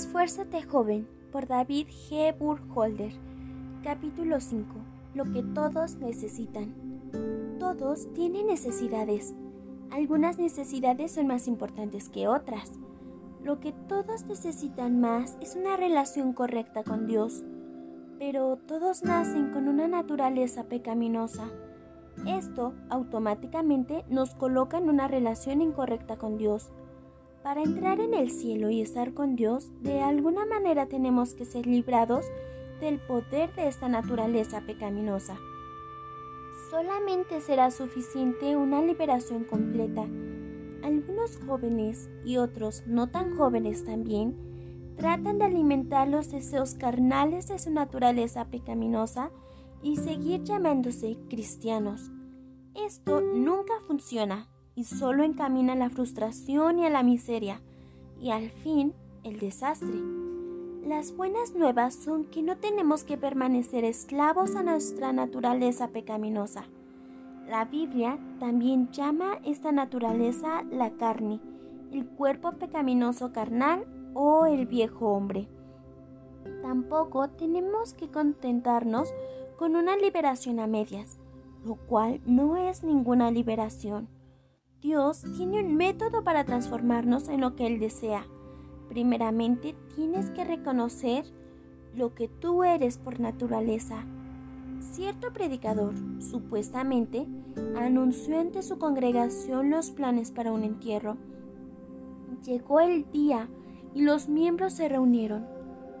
Esfuérzate joven por David G. Burkholder. Capítulo 5. Lo que todos necesitan. Todos tienen necesidades. Algunas necesidades son más importantes que otras. Lo que todos necesitan más es una relación correcta con Dios. Pero todos nacen con una naturaleza pecaminosa. Esto automáticamente nos coloca en una relación incorrecta con Dios. Para entrar en el cielo y estar con Dios, de alguna manera tenemos que ser librados del poder de esta naturaleza pecaminosa. Solamente será suficiente una liberación completa. Algunos jóvenes y otros no tan jóvenes también tratan de alimentar los deseos carnales de su naturaleza pecaminosa y seguir llamándose cristianos. Esto nunca funciona y solo encamina la frustración y a la miseria y al fin el desastre. Las buenas nuevas son que no tenemos que permanecer esclavos a nuestra naturaleza pecaminosa. La Biblia también llama esta naturaleza la carne, el cuerpo pecaminoso carnal o el viejo hombre. Tampoco tenemos que contentarnos con una liberación a medias, lo cual no es ninguna liberación. Dios tiene un método para transformarnos en lo que Él desea. Primeramente, tienes que reconocer lo que tú eres por naturaleza. Cierto predicador, supuestamente, anunció ante su congregación los planes para un entierro. Llegó el día y los miembros se reunieron.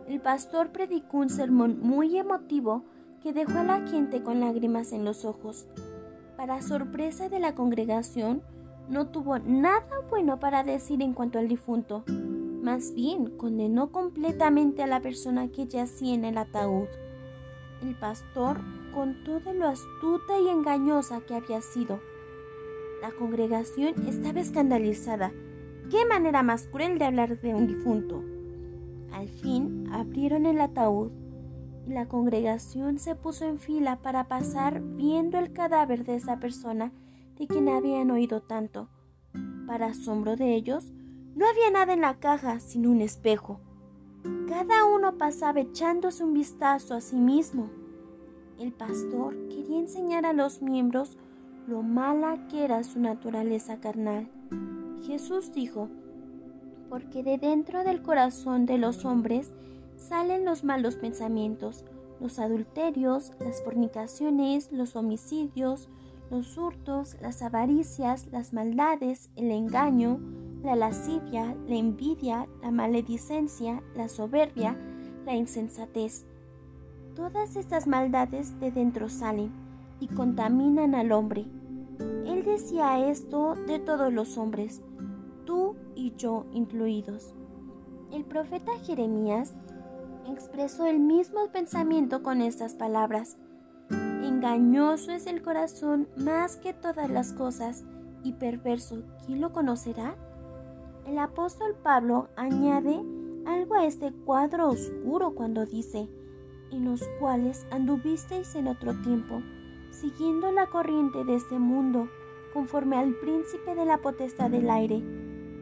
El pastor predicó un sermón muy emotivo que dejó a la gente con lágrimas en los ojos. Para sorpresa de la congregación, no tuvo nada bueno para decir en cuanto al difunto. Más bien condenó completamente a la persona que yacía en el ataúd. El pastor contó de lo astuta y engañosa que había sido. La congregación estaba escandalizada. ¿Qué manera más cruel de hablar de un difunto? Al fin abrieron el ataúd y la congregación se puso en fila para pasar viendo el cadáver de esa persona de quien habían oído tanto. Para asombro de ellos, no había nada en la caja sino un espejo. Cada uno pasaba echándose un vistazo a sí mismo. El pastor quería enseñar a los miembros lo mala que era su naturaleza carnal. Jesús dijo, porque de dentro del corazón de los hombres salen los malos pensamientos, los adulterios, las fornicaciones, los homicidios, los hurtos, las avaricias, las maldades, el engaño, la lascivia, la envidia, la maledicencia, la soberbia, la insensatez. Todas estas maldades de dentro salen y contaminan al hombre. Él decía esto de todos los hombres, tú y yo incluidos. El profeta Jeremías expresó el mismo pensamiento con estas palabras. Engañoso es el corazón más que todas las cosas y perverso, ¿quién lo conocerá? El apóstol Pablo añade algo a este cuadro oscuro cuando dice, en los cuales anduvisteis en otro tiempo, siguiendo la corriente de este mundo, conforme al príncipe de la potestad del aire,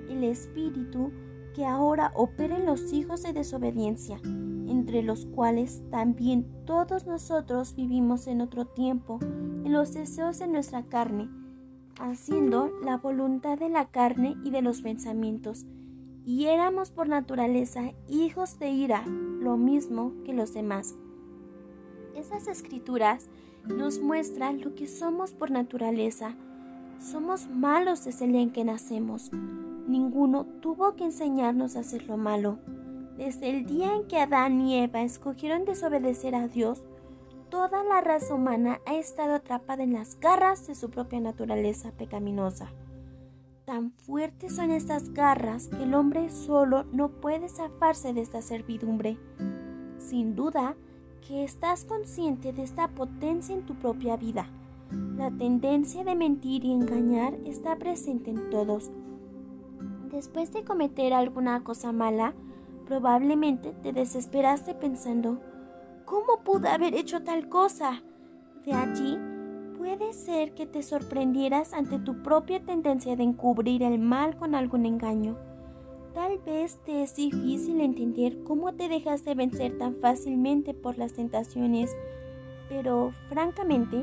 el espíritu que ahora opera en los hijos de desobediencia entre los cuales también todos nosotros vivimos en otro tiempo, en los deseos de nuestra carne, haciendo la voluntad de la carne y de los pensamientos, y éramos por naturaleza hijos de ira, lo mismo que los demás. Esas escrituras nos muestran lo que somos por naturaleza. Somos malos desde el día en que nacemos. Ninguno tuvo que enseñarnos a hacer lo malo. Desde el día en que Adán y Eva escogieron desobedecer a Dios, toda la raza humana ha estado atrapada en las garras de su propia naturaleza pecaminosa. Tan fuertes son estas garras que el hombre solo no puede zafarse de esta servidumbre. Sin duda que estás consciente de esta potencia en tu propia vida. La tendencia de mentir y engañar está presente en todos. Después de cometer alguna cosa mala, Probablemente te desesperaste pensando, ¿cómo pude haber hecho tal cosa? De allí puede ser que te sorprendieras ante tu propia tendencia de encubrir el mal con algún engaño. Tal vez te es difícil entender cómo te dejaste vencer tan fácilmente por las tentaciones, pero francamente,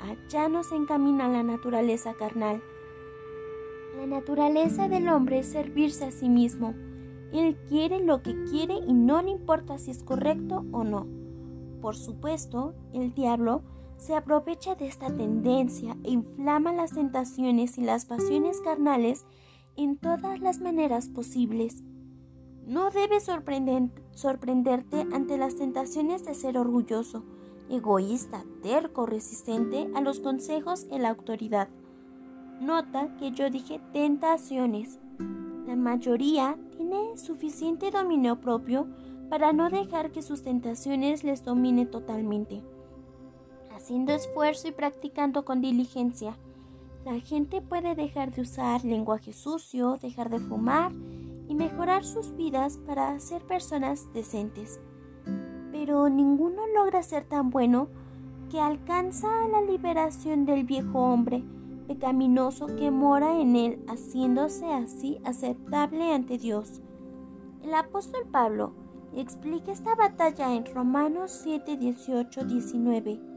allá nos encamina la naturaleza carnal. La naturaleza del hombre es servirse a sí mismo. Él quiere lo que quiere y no le importa si es correcto o no. Por supuesto, el diablo se aprovecha de esta tendencia e inflama las tentaciones y las pasiones carnales en todas las maneras posibles. No debes sorprenderte ante las tentaciones de ser orgulloso, egoísta, terco, resistente a los consejos y la autoridad. Nota que yo dije tentaciones. La mayoría tiene suficiente dominio propio para no dejar que sus tentaciones les domine totalmente. Haciendo esfuerzo y practicando con diligencia, la gente puede dejar de usar lenguaje sucio, dejar de fumar y mejorar sus vidas para ser personas decentes. Pero ninguno logra ser tan bueno que alcanza la liberación del viejo hombre pecaminoso que mora en él, haciéndose así aceptable ante Dios. El apóstol Pablo explica esta batalla en Romanos 7, 18, 19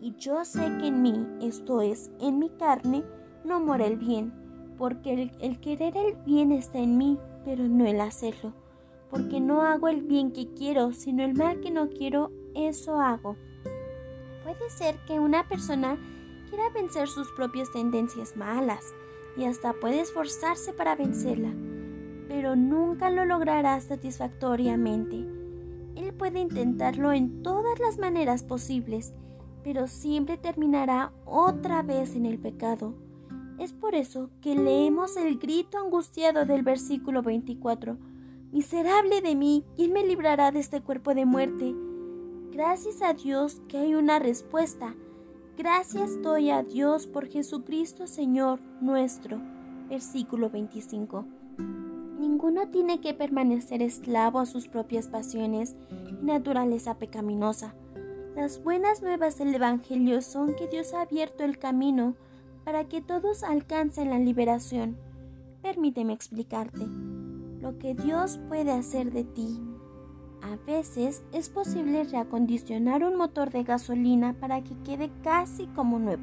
y yo sé que en mí, esto es, en mi carne, no mora el bien, porque el, querer el bien está en mí, pero no el hacerlo, porque no hago el bien que quiero, sino el mal que no quiero, eso hago. Puede ser que una persona quiera vencer sus propias tendencias malas y hasta puede esforzarse para vencerla, pero nunca lo logrará satisfactoriamente. Él puede intentarlo en todas las maneras posibles, pero siempre terminará otra vez en el pecado. Es por eso que leemos el grito angustiado del versículo 24. Miserable de mí, ¿quién me librará de este cuerpo de muerte? Gracias a Dios que hay una respuesta. Gracias doy a Dios por Jesucristo Señor nuestro. Versículo 25. Ninguno tiene que permanecer esclavo a sus propias pasiones y naturaleza pecaminosa. Las buenas nuevas del Evangelio son que Dios ha abierto el camino para que todos alcancen la liberación. Permíteme explicarte lo que Dios puede hacer de ti. A veces es posible reacondicionar un motor de gasolina para que quede casi como nuevo.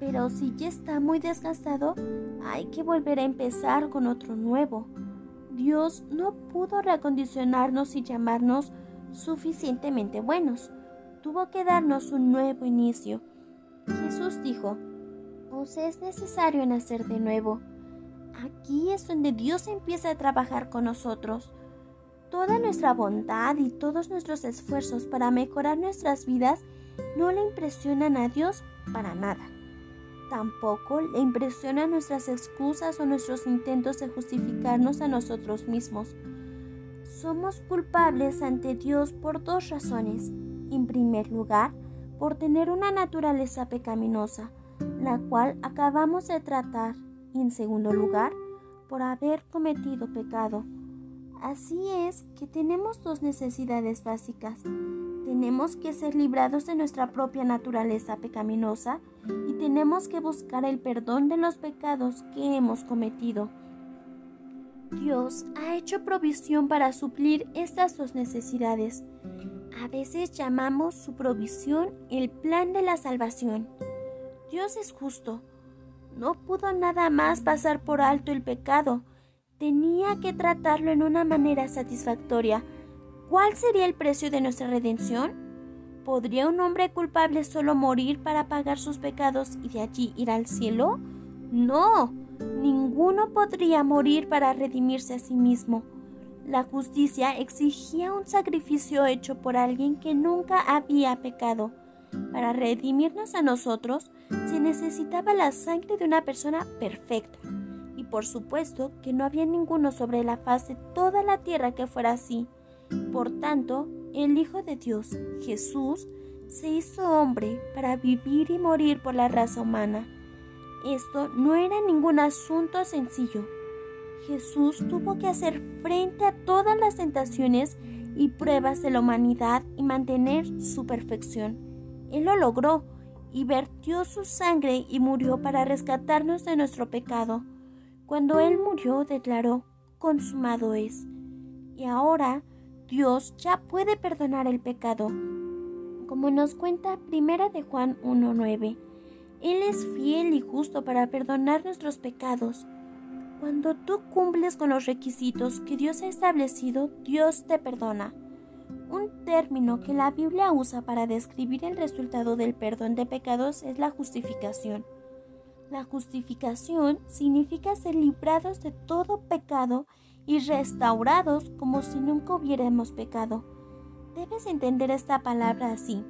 Pero si ya está muy desgastado, hay que volver a empezar con otro nuevo. Dios no pudo reacondicionarnos y llamarnos suficientemente buenos tuvo que darnos un nuevo inicio. Jesús dijo, os es necesario nacer de nuevo. Aquí es donde Dios empieza a trabajar con nosotros. Toda nuestra bondad y todos nuestros esfuerzos para mejorar nuestras vidas no le impresionan a Dios para nada. Tampoco le impresionan nuestras excusas o nuestros intentos de justificarnos a nosotros mismos. Somos culpables ante Dios por dos razones en primer lugar, por tener una naturaleza pecaminosa, la cual acabamos de tratar, y en segundo lugar, por haber cometido pecado. Así es que tenemos dos necesidades básicas. Tenemos que ser librados de nuestra propia naturaleza pecaminosa y tenemos que buscar el perdón de los pecados que hemos cometido. Dios ha hecho provisión para suplir estas dos necesidades a veces llamamos su provisión el plan de la salvación. Dios es justo. No pudo nada más pasar por alto el pecado. Tenía que tratarlo en una manera satisfactoria. ¿Cuál sería el precio de nuestra redención? ¿Podría un hombre culpable solo morir para pagar sus pecados y de allí ir al cielo? No, ninguno podría morir para redimirse a sí mismo. La justicia exigía un sacrificio hecho por alguien que nunca había pecado. Para redimirnos a nosotros se necesitaba la sangre de una persona perfecta. Por supuesto que no había ninguno sobre la faz de toda la tierra que fuera así. Por tanto, el Hijo de Dios, Jesús, se hizo hombre para vivir y morir por la raza humana. Esto no era ningún asunto sencillo Jesús tuvo que hacer frente a todas las tentaciones y pruebas de la humanidad y mantener su perfección. Él lo logró y vertió su sangre y murió para rescatarnos de nuestro pecado. Cuando Él murió, declaró, consumado es. Y ahora Dios ya puede perdonar el pecado. Como nos cuenta Primera de Juan 1.9, Él es fiel y justo para perdonar nuestros pecados. Cuando tú cumples con los requisitos que Dios ha establecido, Dios te perdona. Un término que la Biblia usa para describir el resultado del perdón de pecados es la justificación. La justificación significa ser librados de todo pecado y restaurados como si nunca hubiéramos pecado. Debes entender esta palabra así,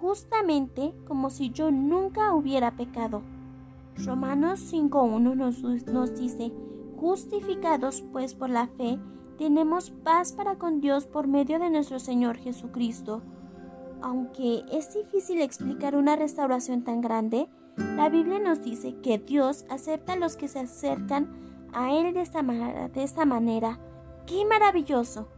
justamente como si yo nunca hubiera pecado. Romanos 5.1 nos, nos dice, justificados pues por la fe, tenemos paz para con Dios por medio de nuestro Señor Jesucristo. Aunque es difícil explicar una restauración tan grande, la Biblia nos dice que Dios acepta a los que se acercan a Él de esta, de esta manera. ¡Qué maravilloso!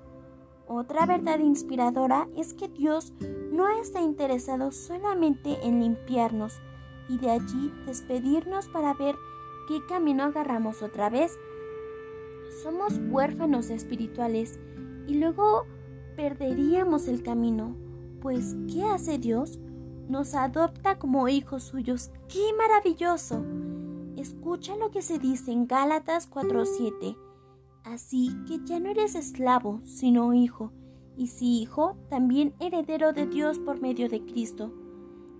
Otra verdad inspiradora es que Dios no está interesado solamente en limpiarnos y de allí despedirnos para ver qué camino agarramos otra vez. Somos huérfanos espirituales y luego perderíamos el camino, pues ¿qué hace Dios? Nos adopta como hijos suyos. ¡Qué maravilloso! Escucha lo que se dice en Gálatas 4:7. Así que ya no eres esclavo, sino hijo, y si hijo, también heredero de Dios por medio de Cristo.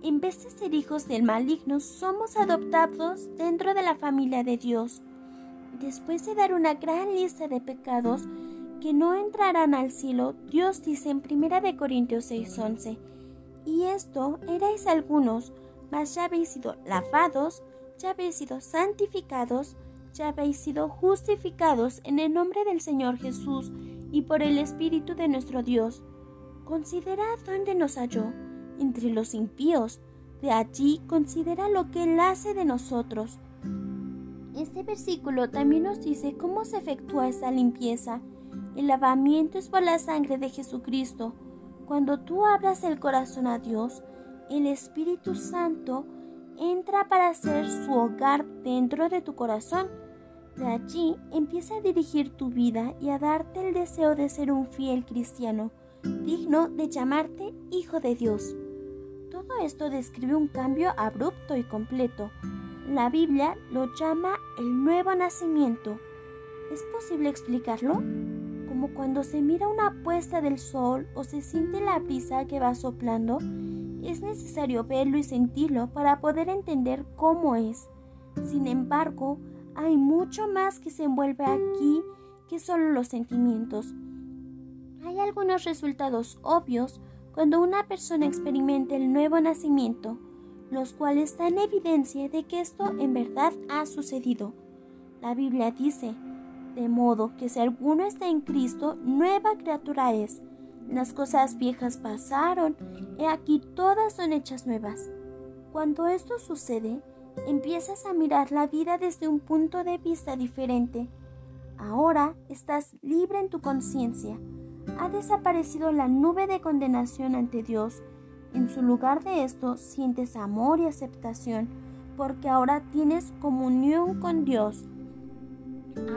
En vez de ser hijos del maligno, somos adoptados dentro de la familia de Dios. Después de dar una gran lista de pecados que no entrarán al cielo, Dios dice en 1 Corintios 6:11, y esto erais algunos, mas ya habéis sido lavados, ya habéis sido santificados, ya habéis sido justificados en el nombre del Señor Jesús y por el Espíritu de nuestro Dios. Considerad dónde nos halló entre los impíos. De allí considera lo que Él hace de nosotros. Este versículo también nos dice cómo se efectúa esa limpieza. El lavamiento es por la sangre de Jesucristo. Cuando tú abras el corazón a Dios, el Espíritu Santo entra para ser su hogar dentro de tu corazón. De allí empieza a dirigir tu vida y a darte el deseo de ser un fiel cristiano, digno de llamarte hijo de Dios. Todo esto describe un cambio abrupto y completo. La Biblia lo llama el nuevo nacimiento. ¿Es posible explicarlo? Cuando se mira una puesta del sol o se siente la brisa que va soplando, es necesario verlo y sentirlo para poder entender cómo es. Sin embargo, hay mucho más que se envuelve aquí que solo los sentimientos. Hay algunos resultados obvios cuando una persona experimenta el nuevo nacimiento, los cuales dan evidencia de que esto en verdad ha sucedido. La Biblia dice, de modo que si alguno está en Cristo, nueva criatura es. Las cosas viejas pasaron, y aquí todas son hechas nuevas. Cuando esto sucede, empiezas a mirar la vida desde un punto de vista diferente. Ahora estás libre en tu conciencia ha desaparecido la nube de condenación ante Dios. En su lugar de esto sientes amor y aceptación, porque ahora tienes comunión con Dios.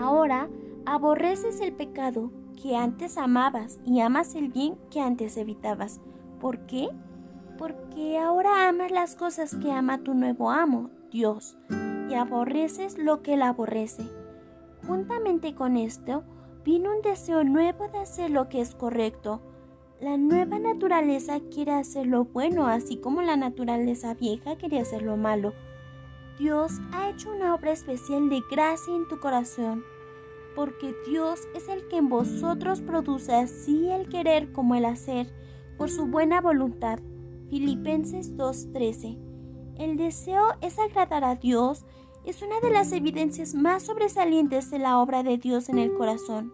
Ahora aborreces el pecado que antes amabas y amas el bien que antes evitabas. ¿Por qué? Porque ahora amas las cosas que ama tu nuevo amo, Dios, y aborreces lo que él aborrece. Juntamente con esto, vino un deseo nuevo de hacer lo que es correcto. La nueva naturaleza quiere hacer lo bueno, así como la naturaleza vieja quería hacer lo malo. Dios ha hecho una obra especial de gracia en tu corazón, porque Dios es el que en vosotros produce así el querer como el hacer, por su buena voluntad. Filipenses 2:13. El deseo es agradar a Dios, es una de las evidencias más sobresalientes de la obra de Dios en el corazón.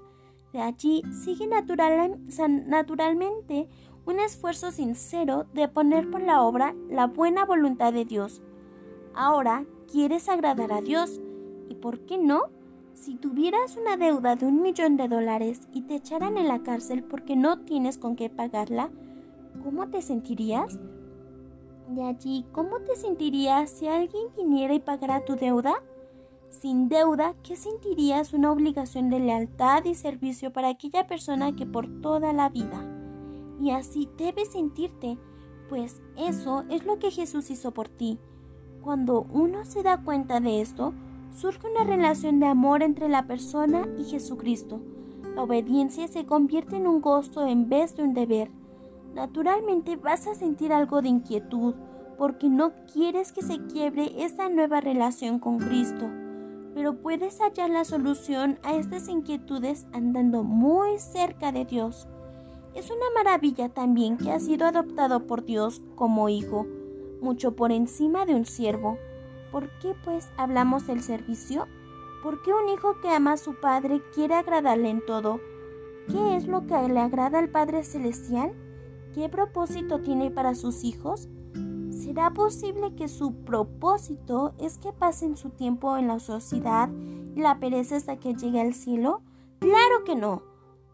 De allí sigue naturalmente un esfuerzo sincero de poner por la obra la buena voluntad de Dios. Ahora quieres agradar a Dios. ¿Y por qué no? Si tuvieras una deuda de un millón de dólares y te echaran en la cárcel porque no tienes con qué pagarla, ¿cómo te sentirías? De allí, ¿cómo te sentirías si alguien viniera y pagara tu deuda? sin deuda, ¿qué sentirías una obligación de lealtad y servicio para aquella persona que por toda la vida? Y así debes sentirte, pues eso es lo que Jesús hizo por ti. Cuando uno se da cuenta de esto, surge una relación de amor entre la persona y Jesucristo. La obediencia se convierte en un gozo en vez de un deber. Naturalmente vas a sentir algo de inquietud porque no quieres que se quiebre esta nueva relación con Cristo pero puedes hallar la solución a estas inquietudes andando muy cerca de Dios. Es una maravilla también que ha sido adoptado por Dios como hijo, mucho por encima de un siervo. ¿Por qué pues hablamos del servicio? ¿Por qué un hijo que ama a su padre quiere agradarle en todo? ¿Qué es lo que le agrada al Padre Celestial? ¿Qué propósito tiene para sus hijos? ¿Será posible que su propósito es que pasen su tiempo en la ociosidad y la pereza hasta que llegue al cielo? Claro que no.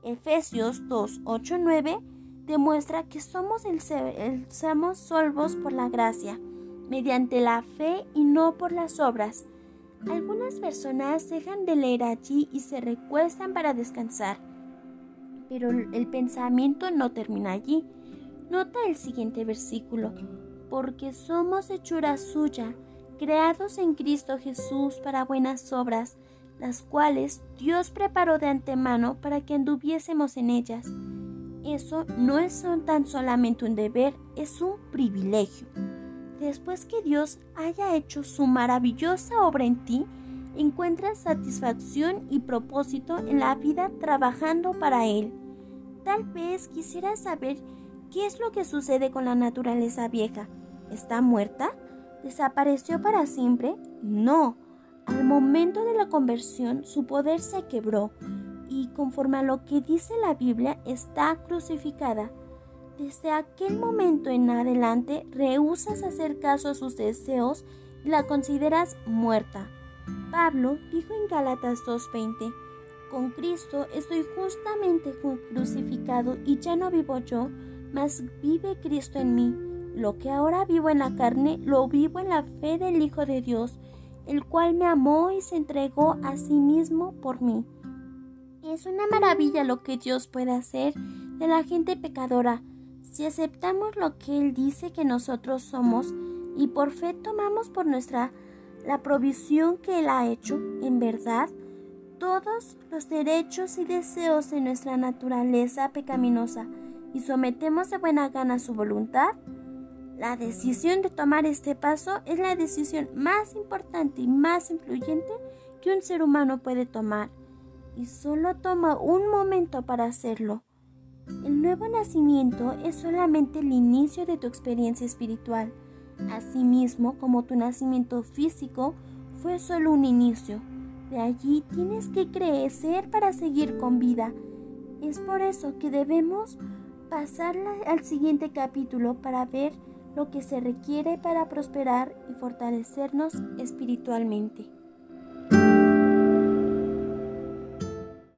Efesios 2, 8, 9 demuestra que somos, el, salvos por la gracia, mediante la fe y no por las obras. Algunas personas dejan de leer allí y se recuestan para descansar, pero el pensamiento no termina allí. Nota el siguiente versículo porque somos hechura suya, creados en Cristo Jesús para buenas obras, las cuales Dios preparó de antemano para que anduviésemos en ellas. Eso no es tan solamente un deber, es un privilegio. Después que Dios haya hecho su maravillosa obra en ti, encuentras satisfacción y propósito en la vida trabajando para Él. Tal vez quisieras saber qué es lo que sucede con la naturaleza vieja ¿Está muerta? ¿Desapareció para siempre? No. Al momento de la conversión su poder se quebró conforme a lo que dice la Biblia está crucificada. Desde aquel momento en adelante rehusas hacer caso a sus deseos y la consideras muerta. Pablo dijo en Gálatas 2:20, con Cristo estoy justamente crucificado y ya no vivo yo, mas vive Cristo en mí. Lo que ahora vivo en la carne, lo vivo en la fe del Hijo de Dios, el cual me amó y se entregó a sí mismo por mí. Es una maravilla lo que Dios puede hacer de la gente pecadora. Si aceptamos lo que Él dice que nosotros somos y por fe tomamos por nuestra la provisión que Él ha hecho, en verdad, todos los derechos y deseos de nuestra naturaleza pecaminosa y sometemos de buena gana su voluntad, la decisión de tomar este paso es la decisión más importante y más influyente que un ser humano puede tomar y solo toma un momento para hacerlo. El nuevo nacimiento es solamente el inicio de tu experiencia espiritual, asimismo como tu nacimiento físico fue solo un inicio. De allí tienes que crecer para seguir con vida. Es por eso que debemos pasar al siguiente capítulo para ver lo que se requiere para prosperar y fortalecernos espiritualmente.